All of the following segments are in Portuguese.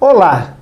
Olá!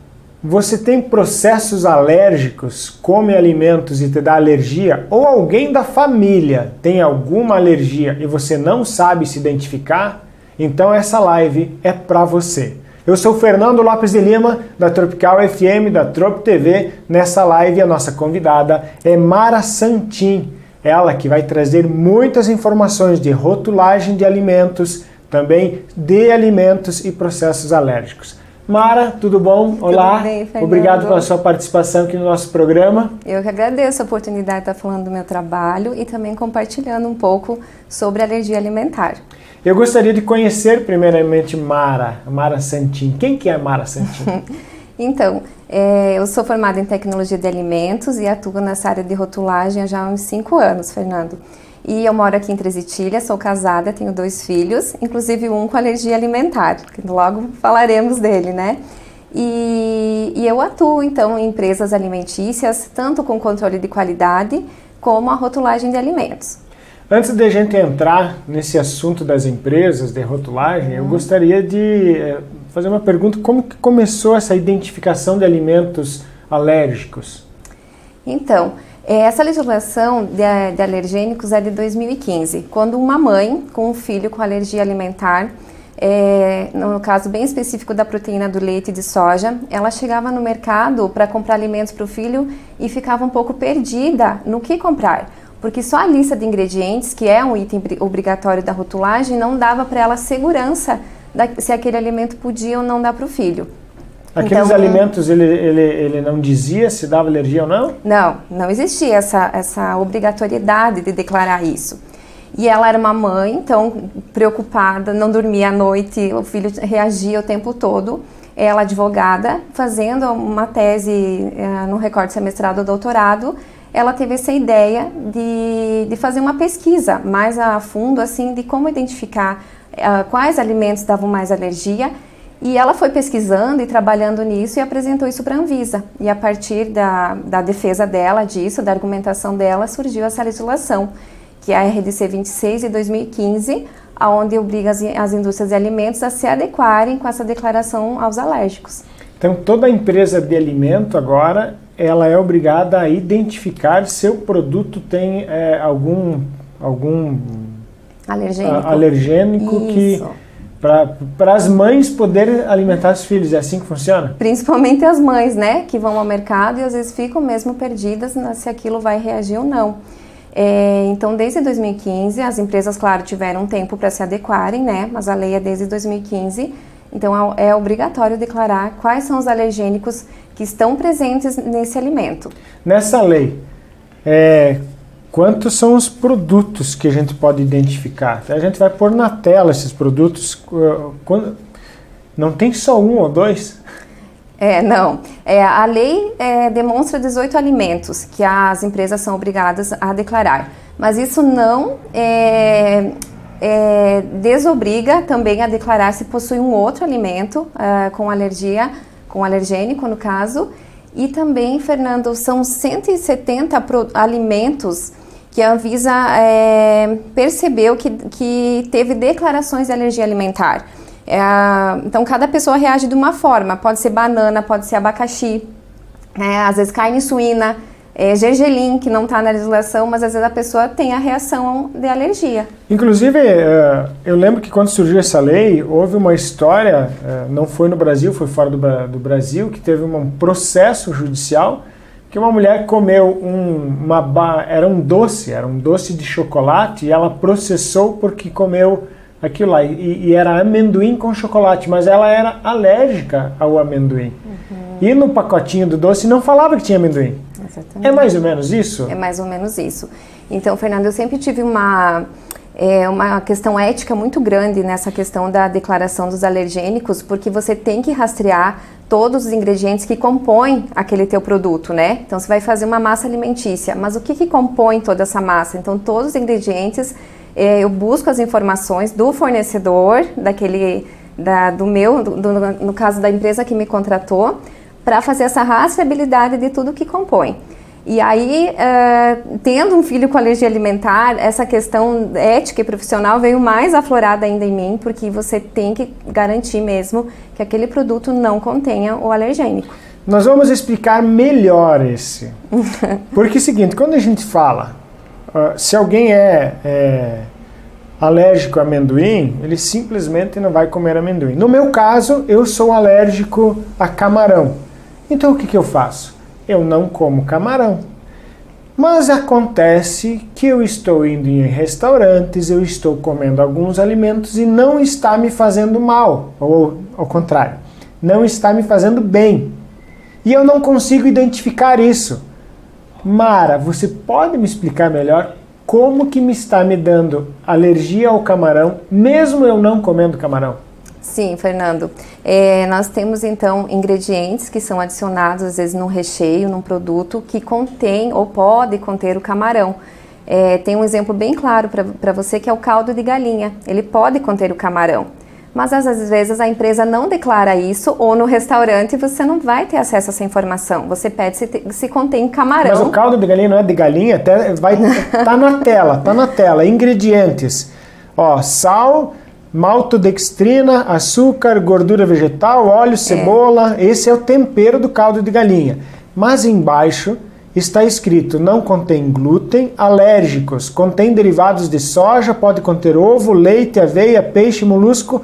Você tem processos alérgicos, come alimentos e te dá alergia? Ou alguém da família tem alguma alergia e você não sabe se identificar? Então essa live é para você. Eu sou Fernando Lopes de Lima, da Tropical FM, da Trop TV. Nessa live, a nossa convidada é Mara Santin. Ela que vai trazer muitas informações de rotulagem de alimentos, também de alimentos e processos alérgicos. Mara, tudo bom? Olá. Tudo bem, Fernando. Obrigado pela sua participação aqui no nosso programa. Eu que agradeço a oportunidade de estar falando do meu trabalho e também compartilhando um pouco sobre alergia alimentar. Eu gostaria de conhecer primeiramente Mara, Mara Santin. Quem que é Mara Santin? então, é, eu sou formada em tecnologia de alimentos e atuo nessa área de rotulagem há já uns 5 anos, Fernando. E eu moro aqui em Tresitilha, sou casada, tenho dois filhos, inclusive um com alergia alimentar, que logo falaremos dele, né? E, e eu atuo então em empresas alimentícias, tanto com controle de qualidade como a rotulagem de alimentos. Antes de a gente entrar nesse assunto das empresas de rotulagem, eu gostaria de eh, fazer uma pergunta: como que começou essa identificação de alimentos alérgicos? Então, essa legislação de, de, alergênicos é de 2015, quando uma mãe com um filho com alergia alimentar, é, no caso bem específico da proteína do leite de soja, ela chegava no mercado para comprar alimentos para o filho e ficava um pouco perdida no que comprar, porque só a lista de ingredientes, que é um item obrigatório da rotulagem, não dava para ela segurança da, se aquele alimento podia ou não dar para o filho. Aqueles então, alimentos ele, ele, ele não dizia se dava alergia ou não? Não, não existia essa, essa obrigatoriedade de declarar isso. E ela era uma mãe, então preocupada, não dormia à noite, o filho reagia o tempo todo. Ela, advogada, fazendo uma tese uh, no recorte semestral do doutorado, ela teve essa ideia de, de fazer uma pesquisa mais a fundo, assim, de como identificar uh, quais alimentos davam mais alergia e ela foi pesquisando e trabalhando nisso e apresentou isso para a Anvisa. E a partir da, da defesa dela disso, da argumentação dela, surgiu essa legislação, que é a RDC 26 de 2015, aonde obriga as, as indústrias de alimentos a se adequarem com essa declaração aos alérgicos. Então, toda empresa de alimento agora, ela é obrigada a identificar se o produto tem é, algum, algum alergênico, alergênico que para as mães poderem alimentar os filhos, é assim que funciona? Principalmente as mães, né, que vão ao mercado e às vezes ficam mesmo perdidas se aquilo vai reagir ou não. É, então, desde 2015, as empresas, claro, tiveram tempo para se adequarem, né, mas a lei é desde 2015, então é, é obrigatório declarar quais são os alergênicos que estão presentes nesse alimento. Nessa lei, é, Quantos são os produtos que a gente pode identificar? A gente vai pôr na tela esses produtos. Não tem só um ou dois? É, não. É, a lei é, demonstra 18 alimentos que as empresas são obrigadas a declarar. Mas isso não é, é, desobriga também a declarar se possui um outro alimento é, com alergia, com alergênico no caso. E também, Fernando, são 170 alimentos que a Anvisa é, percebeu que, que teve declarações de alergia alimentar. É, então, cada pessoa reage de uma forma. Pode ser banana, pode ser abacaxi, é, às vezes carne suína, é, gergelim, que não está na legislação, mas às vezes a pessoa tem a reação de alergia. Inclusive, é, eu lembro que quando surgiu essa lei, houve uma história, é, não foi no Brasil, foi fora do, do Brasil, que teve um processo judicial que uma mulher comeu um, uma era um doce, era um doce de chocolate e ela processou porque comeu aquilo lá e, e era amendoim com chocolate, mas ela era alérgica ao amendoim. Uhum. E no pacotinho do doce não falava que tinha amendoim. Exatamente. É mais ou menos isso? É mais ou menos isso. Então, Fernando, eu sempre tive uma é uma questão ética muito grande nessa questão da declaração dos alergênicos, porque você tem que rastrear todos os ingredientes que compõem aquele teu produto, né? Então você vai fazer uma massa alimentícia, mas o que, que compõe toda essa massa? Então todos os ingredientes, é, eu busco as informações do fornecedor, daquele, da, do meu, do, do, no caso da empresa que me contratou, para fazer essa rastreabilidade de tudo que compõe. E aí, uh, tendo um filho com alergia alimentar, essa questão ética e profissional veio mais aflorada ainda em mim, porque você tem que garantir mesmo que aquele produto não contenha o alergênico. Nós vamos explicar melhor esse. Porque é o seguinte, quando a gente fala, uh, se alguém é, é alérgico a amendoim, ele simplesmente não vai comer amendoim. No meu caso, eu sou alérgico a camarão. Então o que, que eu faço? Eu não como camarão. Mas acontece que eu estou indo em restaurantes, eu estou comendo alguns alimentos e não está me fazendo mal, ou ao contrário, não está me fazendo bem. E eu não consigo identificar isso. Mara, você pode me explicar melhor como que me está me dando alergia ao camarão, mesmo eu não comendo camarão? Sim, Fernando. É, nós temos então ingredientes que são adicionados às vezes no recheio, num produto que contém ou pode conter o camarão. É, tem um exemplo bem claro para você que é o caldo de galinha. Ele pode conter o camarão, mas às vezes a empresa não declara isso ou no restaurante você não vai ter acesso a essa informação. Você pede se, te, se contém camarão. Mas o caldo de galinha não é de galinha, até vai tá na tela, tá na tela. Ingredientes: ó, sal maltodextrina, açúcar, gordura vegetal, óleo, é. cebola. É. Esse é o tempero do caldo de galinha. Mas embaixo está escrito: não contém glúten, alérgicos, contém derivados de soja, pode conter ovo, leite, aveia, peixe, molusco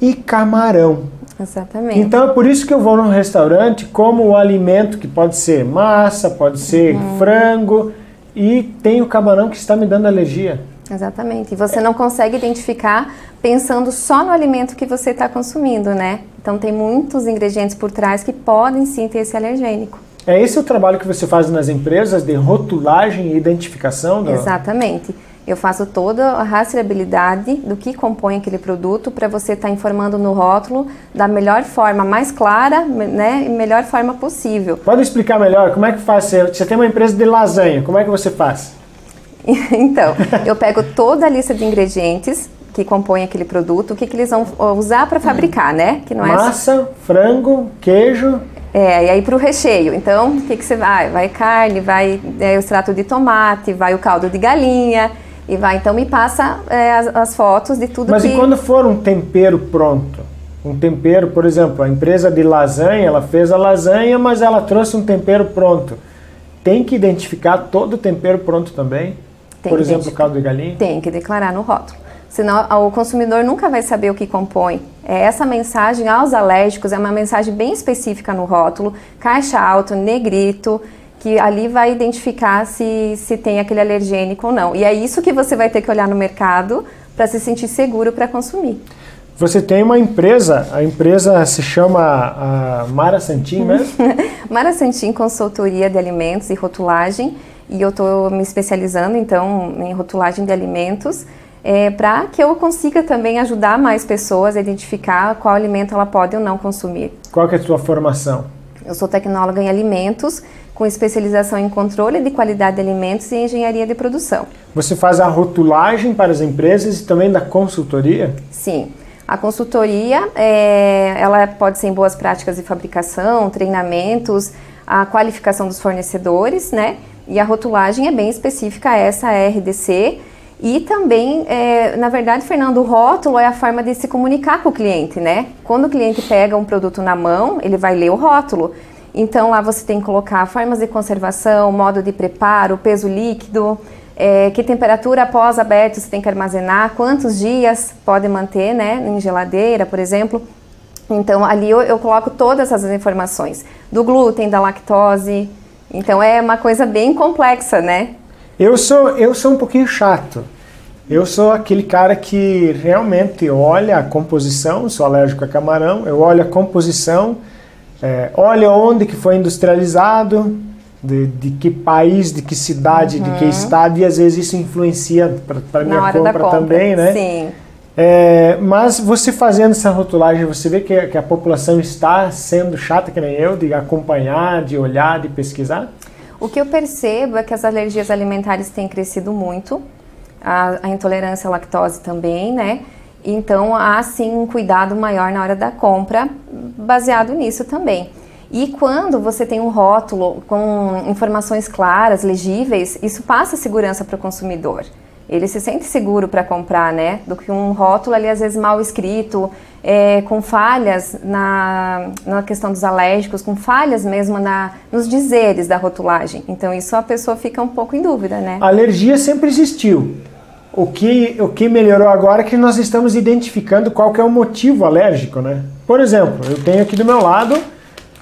e camarão. Exatamente. Então é por isso que eu vou num restaurante como o alimento que pode ser massa, pode ser uhum. frango e tem o camarão que está me dando alergia. Exatamente. E você não consegue identificar pensando só no alimento que você está consumindo, né? Então tem muitos ingredientes por trás que podem sim ter esse alergênico. É esse o trabalho que você faz nas empresas de rotulagem e identificação? Do... Exatamente. Eu faço toda a rastreabilidade do que compõe aquele produto para você estar tá informando no rótulo da melhor forma, mais clara, né, e melhor forma possível. Pode explicar melhor como é que faz? Você tem uma empresa de lasanha, como é que você faz? então, eu pego toda a lista de ingredientes que compõem aquele produto, o que, que eles vão usar para fabricar, né? Que não é Massa, só... frango, queijo. É, e aí para o recheio. Então, o que, que você vai? Vai carne, vai é, o extrato de tomate, vai o caldo de galinha e vai. Então, me passa é, as, as, fotos de tudo Mas que... e quando for um tempero pronto? Um tempero, por exemplo, a empresa de lasanha, ela fez a lasanha, mas ela trouxe um tempero pronto. Tem que identificar todo o tempero pronto também? Tem Por exemplo, o caldo de galinha? Tem que declarar no rótulo. Senão o consumidor nunca vai saber o que compõe. É, essa mensagem aos alérgicos é uma mensagem bem específica no rótulo, caixa alto, negrito, que ali vai identificar se, se tem aquele alergênico ou não. E é isso que você vai ter que olhar no mercado para se sentir seguro para consumir. Você tem uma empresa, a empresa se chama Mara Santin mesmo? Mara Santin Consultoria de Alimentos e Rotulagem e eu estou me especializando então em rotulagem de alimentos é, para que eu consiga também ajudar mais pessoas a identificar qual alimento ela pode ou não consumir. Qual é a sua formação? Eu sou tecnóloga em alimentos, com especialização em controle de qualidade de alimentos e engenharia de produção. Você faz a rotulagem para as empresas e também da consultoria? Sim. A consultoria, é, ela pode ser em boas práticas de fabricação, treinamentos, a qualificação dos fornecedores, né? E a rotulagem é bem específica a essa RDC. E também, é, na verdade, Fernando, o rótulo é a forma de se comunicar com o cliente, né? Quando o cliente pega um produto na mão, ele vai ler o rótulo. Então lá você tem que colocar formas de conservação, modo de preparo, peso líquido, é, que temperatura após aberto você tem que armazenar, quantos dias pode manter, né, em geladeira, por exemplo. Então ali eu, eu coloco todas essas informações do glúten, da lactose, então é uma coisa bem complexa, né? Eu sou, eu sou um pouquinho chato. Eu sou aquele cara que realmente olha a composição, sou alérgico a camarão, eu olho a composição, é, olho onde que foi industrializado, de, de, que país, de que cidade, uhum. de que uhum. estado, e às vezes isso influencia para minha compra, compra, também, né? Sim. É, mas você fazendo essa rotulagem, você vê que, que, a população está sendo chata, que nem eu, de acompanhar, de olhar, de pesquisar? O que eu percebo é que as alergias alimentares têm crescido muito, a, a intolerância à lactose também, né? Então há sim um cuidado maior na hora da compra, baseado nisso também. E quando você tem um rótulo com informações claras, legíveis, isso passa segurança para o consumidor. Ele se sente seguro para comprar, né? Do que um rótulo ali às vezes mal escrito, é, com falhas na, na questão dos alérgicos, com falhas mesmo na, nos dizeres da rotulagem. Então isso a pessoa fica um pouco em dúvida, né? A alergia sempre existiu. O que, o que melhorou agora é que nós estamos identificando qual que é o motivo alérgico, né? Por exemplo, eu tenho aqui do meu lado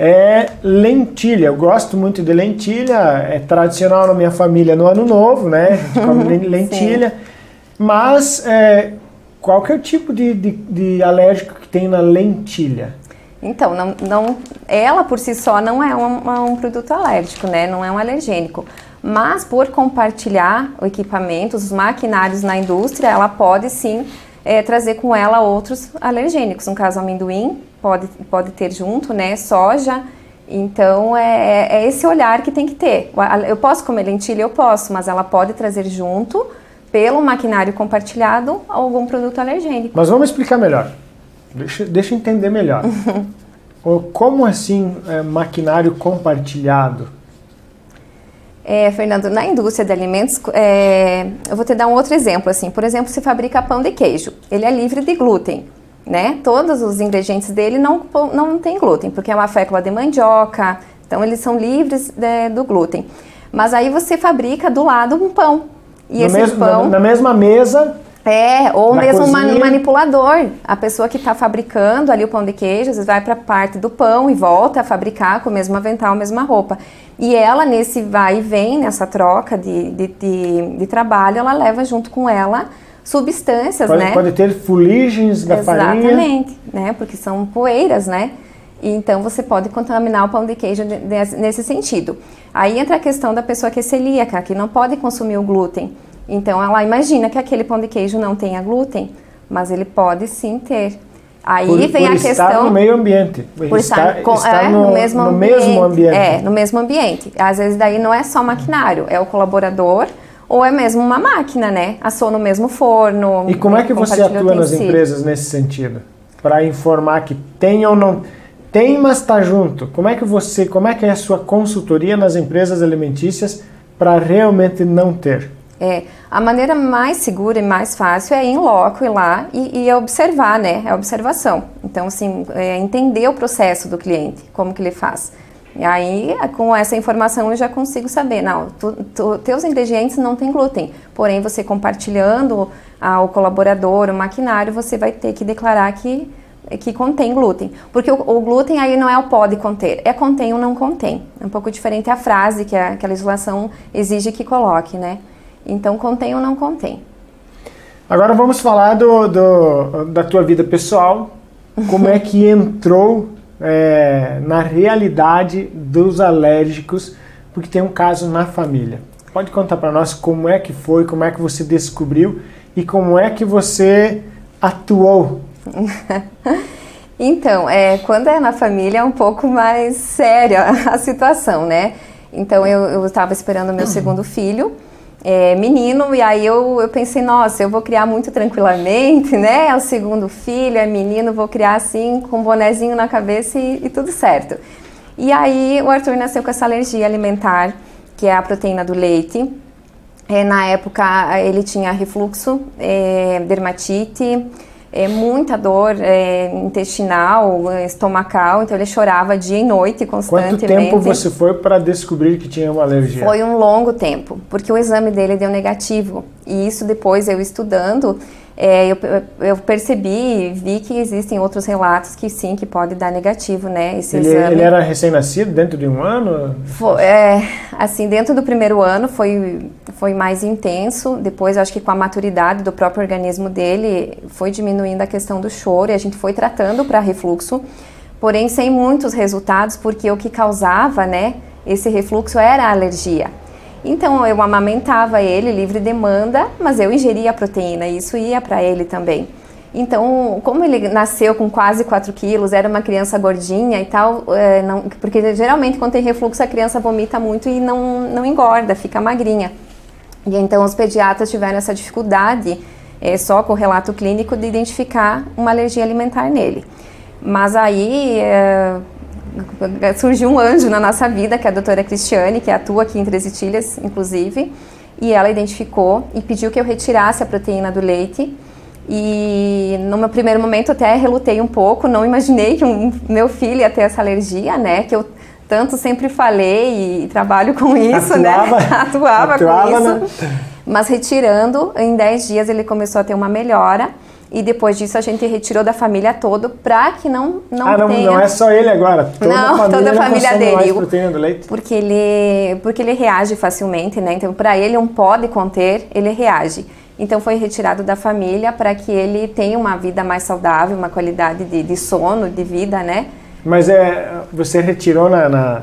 é lentilha. Eu gosto muito de lentilha, é tradicional na minha família no ano novo, né? Come lentilha. Mas é, qual que é o tipo de, de, de, alérgico que tem na lentilha? Então, não, não, ela por si só não é um, um produto alérgico, né? Não é um alergênico. Mas por compartilhar o equipamento, os maquinários na indústria, ela pode sim é, trazer com ela outros alergênicos. No caso, amendoim, pode, pode ter junto, né? Soja. Então é, é, é esse olhar que tem que ter. Eu posso comer lentilha? Eu posso, mas ela pode trazer junto, pelo maquinário compartilhado, algum produto alergênico. Mas vamos explicar melhor. Deixa, deixa eu entender melhor. Como assim é, maquinário compartilhado? É, Fernando, na indústria de alimentos, é, eu vou te dar um outro exemplo. Assim, por exemplo, se fabrica pão de queijo. Ele é livre de glúten né? Todos os ingredientes dele não, não tem glúten, porque é uma fécula de mandioca, então eles são livres de, do glúten. Mas aí você fabrica do lado um pão. E no esse mesmo, pão. Na, na, mesma mesa. É, ou mesmo um manipulador. A pessoa que está fabricando ali o pão de queijo, às vezes vai para a parte do pão e volta a fabricar com o mesmo avental, a mesma roupa. E ela, nesse vai e vem, nessa troca de, de, de, de trabalho, ela leva junto com ela substâncias, pode, né? Pode ter fuligens da Exatamente, farinha. Exatamente, né? Porque são poeiras, né? Então você pode contaminar o pão de queijo nesse sentido. Aí entra a questão da pessoa que é celíaca, que não pode consumir o glúten. Então ela imagina que aquele pão de queijo não tenha glúten, mas ele pode sim ter. Aí por, vem por a questão. Estar no meio ambiente. Por estar, estar, com, estar é, no, no, mesmo, no ambiente, mesmo ambiente. É, no mesmo ambiente. Às vezes daí não é só maquinário, é o colaborador ou é mesmo uma máquina, né? Assou no mesmo forno. E como é que você atua nas empresas nesse sentido? Para informar que tem ou não tem, mas está junto. Como é que você, como é que é a sua consultoria nas empresas alimentícias para realmente não ter? É, a maneira mais segura e mais fácil é ir em loco, ir lá e, e observar, né? É a observação. Então, assim, é entender o processo do cliente, como que ele faz. E aí, com essa informação, eu já consigo saber, não, tu, tu, teus ingredientes não têm glúten, porém, você compartilhando ao colaborador, o maquinário, você vai ter que declarar que, que contém glúten. Porque o, o glúten aí não é o pode conter, é contém ou não contém. É um pouco diferente a frase que a, que a legislação exige que coloque, né? Então, contém ou não contém. Agora vamos falar do, do da tua vida pessoal, como é que entrou é, na realidade dos alérgicos, porque tem um caso na família. Pode contar para nós como é que foi, como é que você descobriu e como é que você atuou? então, é, quando é na família é um pouco mais séria a situação, né? Então eu estava esperando meu segundo filho é, menino, e aí eu, eu pensei, nossa, eu vou criar muito tranquilamente, né? É o segundo filho, é menino, vou criar assim, com um bonezinho na cabeça e, e tudo certo. E aí o Arthur nasceu com essa alergia alimentar, que é a proteína do leite. É, na época ele tinha refluxo, é, dermatite, é, muita dor é, intestinal, estomacal, então ele chorava dia e noite constantemente. Quanto tempo você foi para descobrir que tinha uma alergia? Foi um longo tempo, porque o exame dele deu negativo. E isso depois eu estudando, é, eu, eu, percebi, vi que existem outros relatos que sim, que pode dar negativo, né? Esse ele, exame. ele era recém-nascido, dentro de um ano? Foi, é, assim, dentro do primeiro ano foi, foi mais intenso. Depois, acho que com a maturidade do próprio organismo dele, foi diminuindo a questão do choro e a gente foi tratando para refluxo, porém sem muitos resultados, porque o que causava, né, esse refluxo era a alergia. Então eu amamentava ele livre demanda, mas eu ingeria a proteína e isso ia para ele também. Então, como ele nasceu com quase 4 quilos, era uma criança gordinha e tal, é, não, porque geralmente quando tem refluxo a criança vomita muito e não, não engorda, fica magrinha. E então os pediatras tiveram essa dificuldade, é, só com o relato clínico, de identificar uma alergia alimentar nele. Mas aí, é, surgiu um anjo na nossa vida, que é a doutora Cristiane, que atua aqui em Três Itilhas, inclusive, e ela identificou e pediu que eu retirasse a proteína do leite. E no meu primeiro momento até relutei um pouco, não imaginei que um, meu filho ia ter essa alergia, né? Que eu tanto sempre falei e trabalho com isso, atuava, né? atuava, atuava com isso. Né? Mas retirando, em 10 dias ele começou a ter uma melhora. E depois disso a gente retirou da família todo para que não não ah, não, tenha... não é só ele agora. Toda não, a família toda a família dele. Mais proteína do leite. Porque ele porque ele reage facilmente, né? Então para ele um pode conter, ele reage. Então foi retirado da família para que ele tenha uma vida mais saudável, uma qualidade de, de sono, de vida, né? Mas é você retirou na, na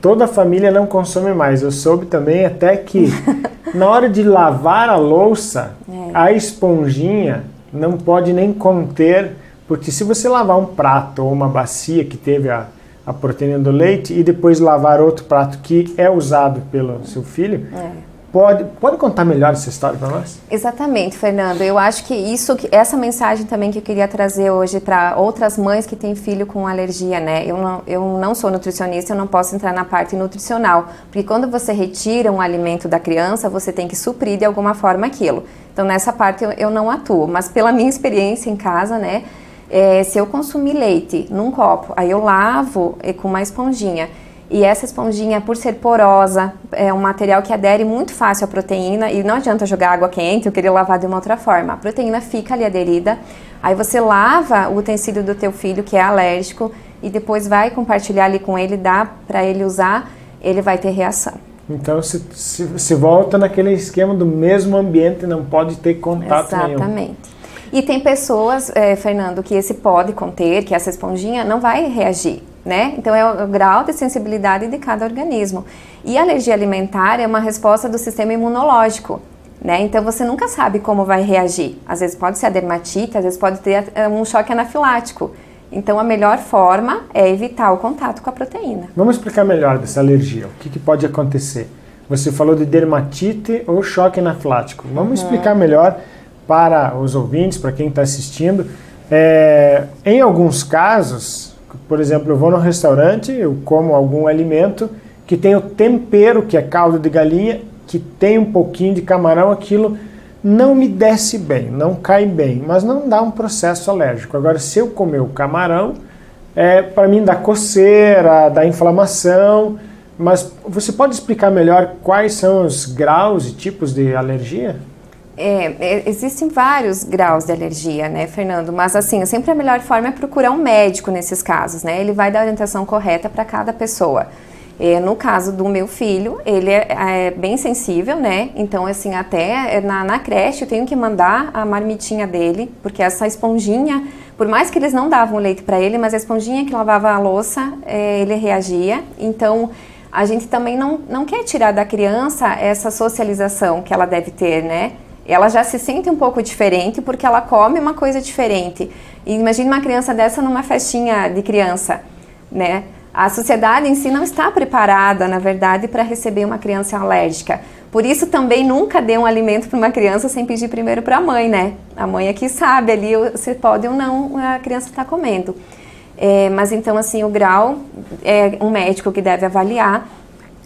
toda a família não consome mais. Eu soube também até que na hora de lavar a louça, é. a esponjinha não pode nem conter, porque se você lavar um prato ou uma bacia que teve a, a proteína do leite e depois lavar outro prato que é usado pelo seu filho, é Pode, pode contar melhor essa história para nós? Exatamente, Fernando. Eu acho que isso, essa mensagem também que eu queria trazer hoje para outras mães que têm filho com alergia, né? Eu não, eu não sou nutricionista, eu não posso entrar na parte nutricional, porque quando você retira um alimento da criança, você tem que suprir de alguma forma aquilo. Então nessa parte eu, eu não atuo, mas pela minha experiência em casa, né? É, se eu consumir leite num copo, aí eu lavo com uma esponjinha e essa esponjinha, por ser porosa, é um material que adere muito fácil à proteína e não adianta jogar água quente ou querer lavar de uma outra forma. A proteína fica ali aderida. Aí você lava o utensílio do teu filho que é alérgico e depois vai compartilhar ali com ele, dá para ele usar, ele vai ter reação. Então se, se, se, volta naquele esquema do mesmo ambiente, não pode ter contato Exatamente. nenhum. Exatamente. E tem pessoas, é, Fernando, que esse pode conter, que essa esponjinha não vai reagir né? Então é o grau de sensibilidade de cada organismo. E a alergia alimentar é uma resposta do sistema imunológico, né? Então você nunca sabe como vai reagir. Às vezes pode ser a dermatite, às vezes pode ter eh, um choque anafilático. Então a melhor forma é evitar o contato com a proteína. Vamos explicar melhor dessa alergia. O que, que pode acontecer? Você falou de dermatite ou choque anafilático. Vamos uhum. explicar melhor para os ouvintes, para quem está assistindo. É, em alguns casos, por exemplo, eu vou no restaurante, eu como algum alimento que tem o tempero, que é caldo de galinha, que tem um pouquinho de camarão, aquilo não me desce bem, não cai bem, mas não dá um processo alérgico. Agora, se eu comer o camarão, é, para mim dá coceira, dá inflamação, mas você pode explicar melhor quais são os graus e tipos de alergia? É, é, existem vários graus de alergia, né, Fernando? Mas assim, sempre a melhor forma é procurar um médico nesses casos, né? Ele vai dar a orientação correta para cada pessoa. É, no caso do meu filho, ele é, é, bem sensível, né? Então, assim, até na, na, creche eu tenho que mandar a marmitinha dele, porque essa esponjinha, por mais que eles não davam leite para ele, mas a esponjinha que lavava a louça, é, ele reagia. Então, a gente também não, não quer tirar da criança essa socialização que ela deve ter, né? Ela já se sente um pouco diferente porque ela come uma coisa diferente. E imagine uma criança dessa numa festinha de criança, né? A sociedade em si não está preparada, na verdade, para receber uma criança alérgica. Por isso também nunca dê um alimento para uma criança sem pedir primeiro para a mãe, né? A mãe é que sabe ali se pode ou não a criança está comendo. É, mas então assim o grau é um médico que deve avaliar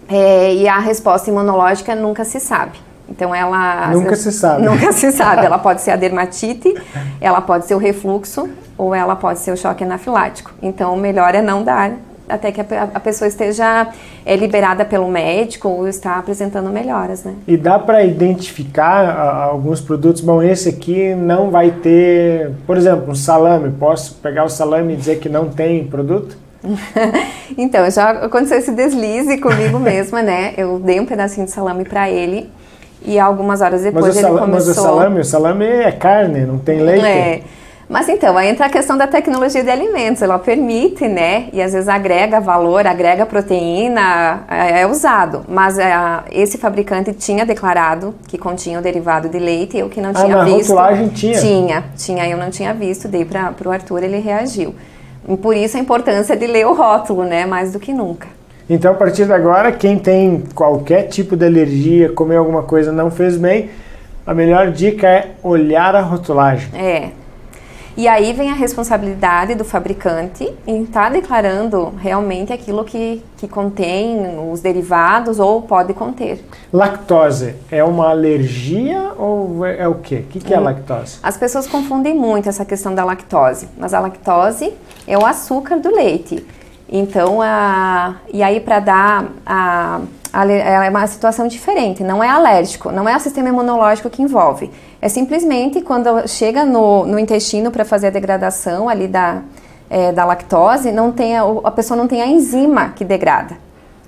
é, e a resposta imunológica nunca se sabe. Então ela nunca se sabe. Nunca se sabe. Ela pode ser a dermatite, ela pode ser o refluxo ou ela pode ser o choque anafilático. Então o melhor é não dar até que a, a pessoa esteja é, liberada pelo médico ou está apresentando melhoras, né? E dá para identificar a, alguns produtos. Bom, esse aqui não vai ter, por exemplo, um salame. Posso pegar o salame e dizer que não tem produto? então, já aconteceu esse deslize comigo mesma, né? Eu dei um pedacinho de salame para ele e algumas horas depois mas ele começou... Mas o salame, o salame é carne, não tem leite. É. Mas então, aí entra a questão da tecnologia de alimentos. Ela permite, né? E às vezes agrega valor, agrega proteína, é, é usado. Mas é, esse fabricante tinha declarado que continha o derivado de leite, eu que não ah, tinha na visto. rotulagem tinha? Tinha, tinha, eu não tinha visto, dei para o Arthur, ele reagiu. E por isso a importância de ler o rótulo, né? Mais do que nunca. Então, a partir de agora, quem tem qualquer tipo de alergia, comer alguma coisa não fez bem, a melhor dica é olhar a rotulagem. É. E aí vem a responsabilidade do fabricante em estar tá declarando realmente aquilo que, que contém os derivados ou pode conter. Lactose é uma alergia ou é, é o quê? O que, que é hum. lactose? As pessoas confundem muito essa questão da lactose, mas a lactose é o açúcar do leite. Então, a, e aí para dar a, a, é uma situação diferente, não é alérgico, não é o sistema imunológico que envolve. É simplesmente quando chega no, no intestino para fazer a degradação ali da, é, da lactose, não tem a, a pessoa não tem a enzima que degrada.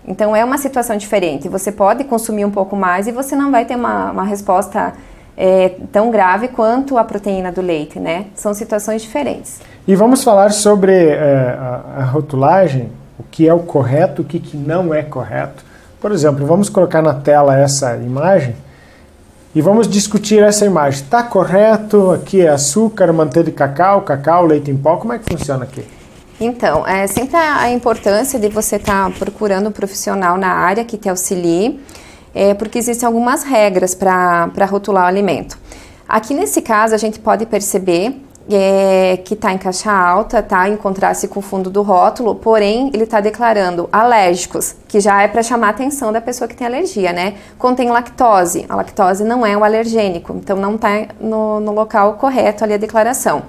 Então é uma situação diferente. Você pode consumir um pouco mais e você não vai ter uma, uma resposta é, tão grave quanto a proteína do leite, né? São situações diferentes. E vamos falar sobre é, a, a, rotulagem, o que é o correto, o que, que não é correto. Por exemplo, vamos colocar na tela essa imagem e vamos discutir essa imagem. Está correto? Aqui é açúcar, manteiga de cacau, cacau, leite em pó. Como é que funciona aqui? Então, é sempre a importância de você estar tá procurando um profissional na área que te auxilie, é, porque existem algumas regras para rotular o alimento. Aqui nesse caso, a gente pode perceber é, que está em caixa alta, tá? Encontrar-se com o fundo do rótulo, porém ele está declarando alérgicos, que já é para chamar a atenção da pessoa que tem alergia, né? Contém lactose. A lactose não é um alergênico, então não está no, no, local correto ali a declaração.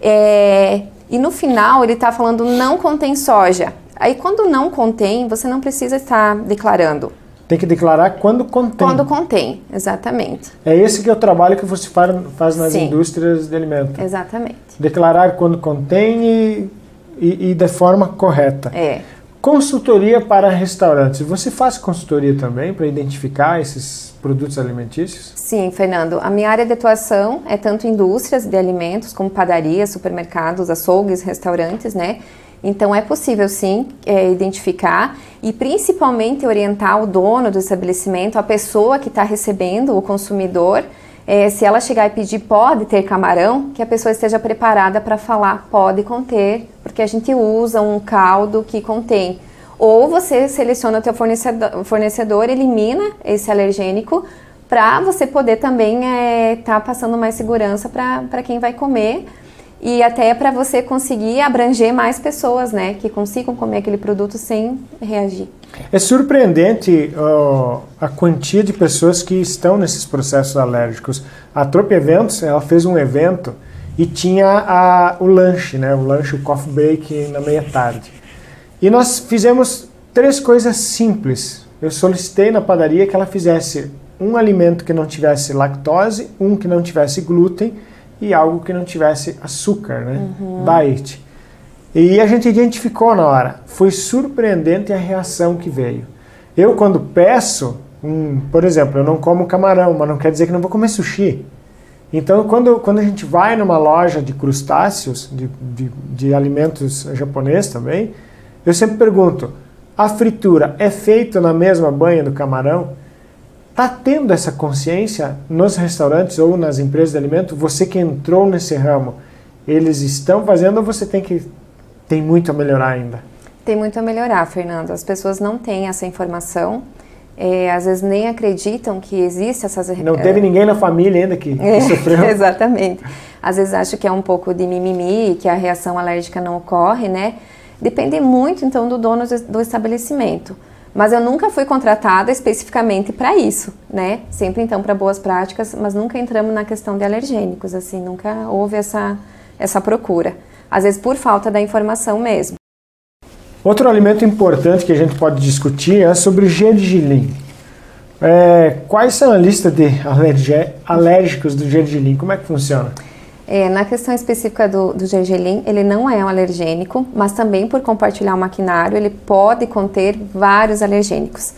É, e no final ele está falando não contém soja. Aí quando não contém, você não precisa estar declarando. Tem que declarar quando contém. Quando contém, exatamente. É esse que é o trabalho que você faz nas Sim. indústrias de alimentos. Exatamente. Declarar quando contém e, e, e de forma correta. É. Consultoria para restaurantes. Você faz consultoria também para identificar esses produtos alimentícios? Sim, Fernando. A minha área de atuação é tanto indústrias de alimentos, como padarias, supermercados, açougues, restaurantes, né? Então é possível sim é, identificar e principalmente orientar o dono do estabelecimento, a pessoa que está recebendo, o consumidor, é, se ela chegar e pedir pode ter camarão, que a pessoa esteja preparada para falar pode conter, porque a gente usa um caldo que contém. Ou você seleciona o teu fornecedor, fornecedor elimina esse alergênico para você poder também estar é, tá passando mais segurança para quem vai comer e até para você conseguir abranger mais pessoas, né, que consigam comer aquele produto sem reagir. É surpreendente uh, a quantia de pessoas que estão nesses processos alérgicos. A Trope Eventos, ela fez um evento e tinha a, o lanche, né, o lanche, o coffee break na meia tarde. E nós fizemos três coisas simples. Eu solicitei na padaria que ela fizesse um alimento que não tivesse lactose, um que não tivesse glúten e algo que não tivesse açúcar, né? Uhum. Diet. E a gente identificou na hora. Foi surpreendente a reação que veio. Eu, quando peço, um, por exemplo, eu não como camarão, mas não quer dizer que não vou comer sushi. Então, quando, quando a gente vai numa loja de crustáceos, de, de, de alimentos japonês também, eu sempre pergunto: a fritura é feita na mesma banha do camarão? Está tendo essa consciência nos restaurantes ou nas empresas de alimento? Você que entrou nesse ramo, eles estão fazendo ou você tem que tem muito a melhorar ainda? Tem muito a melhorar, Fernando. As pessoas não têm essa informação. É, às vezes nem acreditam que existe essas... Não teve ninguém na família ainda que, que é, sofreu? Exatamente. Às vezes acho que é um pouco de mimimi, que a reação alérgica não ocorre, né? Depende muito, então, do dono do estabelecimento. Mas eu nunca fui contratada especificamente para isso, né? Sempre então para boas práticas, mas nunca entramos na questão de alergênicos, assim, nunca houve essa, essa procura. Às vezes por falta da informação mesmo. Outro alimento importante que a gente pode discutir é sobre o gergelim. É, quais são a lista de alérgicos do gergelim? Como é que funciona? É, na questão específica do, do gergelim, ele não é um alergênico, mas também por compartilhar o maquinário, ele pode conter vários alergênicos.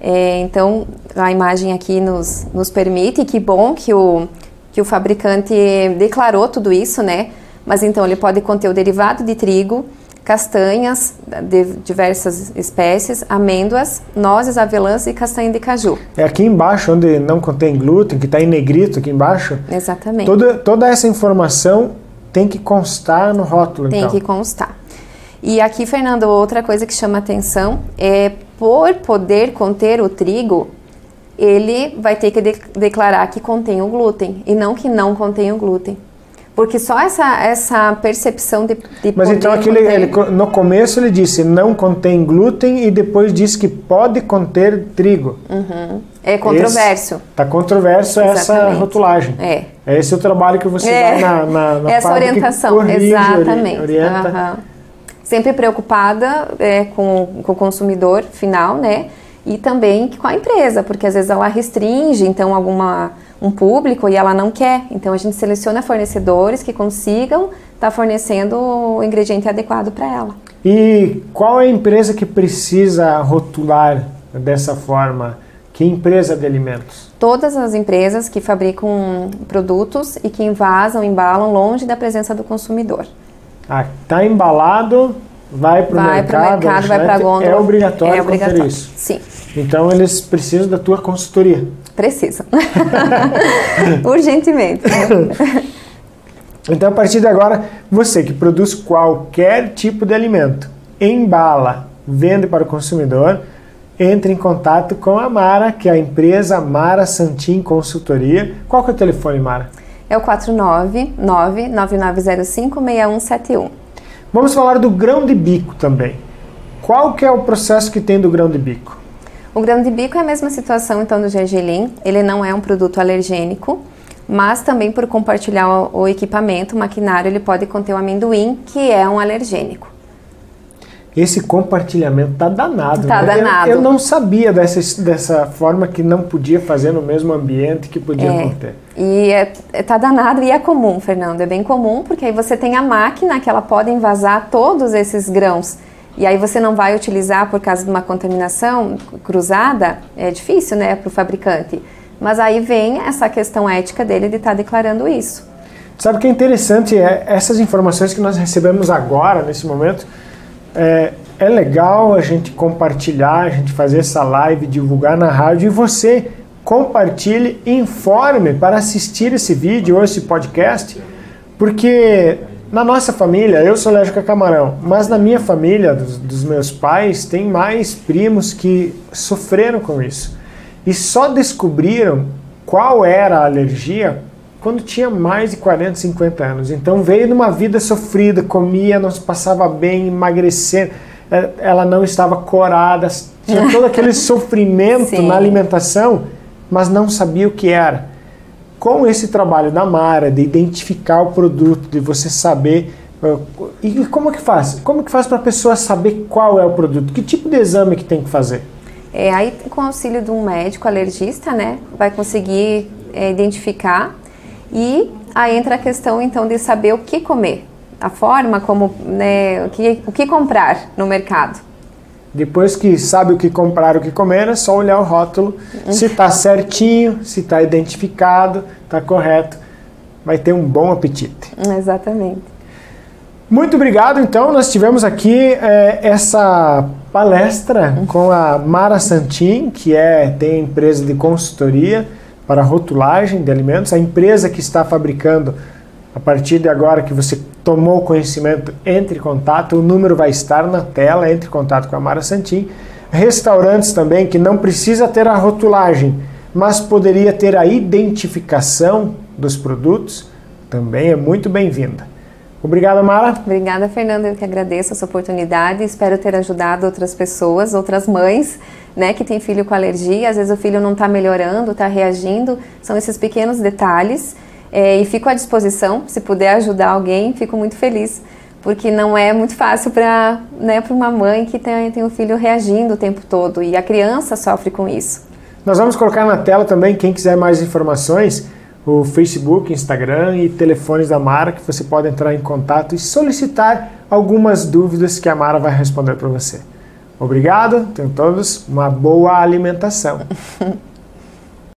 É, então, a imagem aqui nos, nos permite, que bom que o, que o fabricante declarou tudo isso, né? Mas então ele pode conter o derivado de trigo, castanhas de diversas espécies, amêndoas, nozes, avelãs e castanha de caju. É aqui embaixo, onde não contém glúten, que está em negrito aqui embaixo. Exatamente. Toda, toda essa informação tem que constar no rótulo, Tem então. que constar. E aqui, Fernando, outra coisa que chama atenção é por poder conter o trigo, ele vai ter que de declarar que contém o glúten e não que não contém o glúten. Porque só essa, essa percepção de, de Mas então aquele, ele, no começo ele disse não contém glúten e depois disse que pode conter trigo. Uhum. É controverso. Está controverso Exatamente. essa rotulagem. É. é esse o trabalho que você é. dá na, na, na Essa orientação, corrige, exatamente. Orienta. Uhum. Sempre preocupada é, com, com o consumidor final, né? E também com a empresa, porque às vezes ela restringe, então, alguma um público e ela não quer. Então a gente seleciona fornecedores que consigam estar tá fornecendo o ingrediente adequado para ela. E qual é a empresa que precisa rotular dessa forma? Que empresa de alimentos? Todas as empresas que fabricam produtos e que invasam, embalam longe da presença do consumidor. Ah, tá embalado, vai para o mercado, mercado vai para a gôndola. É obrigatório, é obrigatório. isso. Sim. Então eles precisam da tua consultoria. Precisam. Urgentemente. então, a partir de agora, você que produz qualquer tipo de alimento, embala, vende para o consumidor, entre em contato com a Mara, que é a empresa Mara Santin Consultoria. Qual que é o telefone, Mara? É o 499-9905-6171. Vamos falar do grão de bico também. Qual que é o processo que tem do grão de bico? O grão de bico é a mesma situação então do gergelim, ele não é um produto alergênico, mas também por compartilhar o equipamento, o maquinário, ele pode conter o amendoim, que é um alergênico. Esse compartilhamento tá danado. Tá né? danado. Eu, eu, não sabia dessa, dessa forma que não podia fazer no mesmo ambiente que podia é, conter. E é, é, tá danado e é comum, Fernando. É bem comum, porque aí você tem a máquina que ela pode envasar todos esses grãos e aí você não vai utilizar por causa de uma contaminação cruzada, é difícil, né, para o fabricante. Mas aí vem essa questão ética dele de estar tá declarando isso. Sabe o que é interessante? É essas informações que nós recebemos agora, nesse momento, é, é legal a gente compartilhar, a gente fazer essa live, divulgar na rádio e você compartilhe, informe para assistir esse vídeo ou esse podcast, porque na nossa família, eu sou alérgico a camarão, mas na minha família, dos, dos, meus pais, tem mais primos que sofreram com isso. E só descobriram qual era a alergia quando tinha mais de 40, 50 anos. Então veio numa vida sofrida, comia, não se passava bem, emagrecendo, é, ela não estava corada, tinha todo aquele sofrimento na alimentação, mas não sabia o que era com esse trabalho da Mara, de identificar o produto, de você saber uh, e como que faz? Como que faz para a pessoa saber qual é o produto? Que tipo de exame que tem que fazer? É, aí com o auxílio de um médico alergista, né, vai conseguir é, identificar e aí entra a questão então de saber o que comer, a forma como, né, o que, o que comprar no mercado. Depois que sabe o que comprar, o que comer, é só olhar o rótulo, se está certinho, se está identificado, está correto, vai ter um bom apetite. Exatamente. Muito obrigado. Então, nós tivemos aqui é, essa palestra com a Mara Santin, que é tem empresa de consultoria para rotulagem de alimentos, a empresa que está fabricando a partir de agora que você tomou conhecimento, entre em contato, o número vai estar na tela, entre em contato com a Mara Santin. Restaurantes também que não precisa ter a rotulagem, mas poderia ter a identificação dos produtos, também é muito bem-vinda. Obrigada, Mara. Obrigada, Fernanda. Eu que agradeço essa oportunidade. Espero ter ajudado outras pessoas, outras mães, né, que têm filho com alergia. Às vezes o filho não está melhorando, está reagindo. São esses pequenos detalhes é, e fico à disposição, se puder ajudar alguém, fico muito feliz, porque não é muito fácil para né, uma mãe que tem, tem um filho reagindo o tempo todo e a criança sofre com isso. Nós vamos colocar na tela também, quem quiser mais informações, o Facebook, Instagram e telefones da Mara, que você pode entrar em contato e solicitar algumas dúvidas que a Mara vai responder para você. Obrigado, tenham todos uma boa alimentação.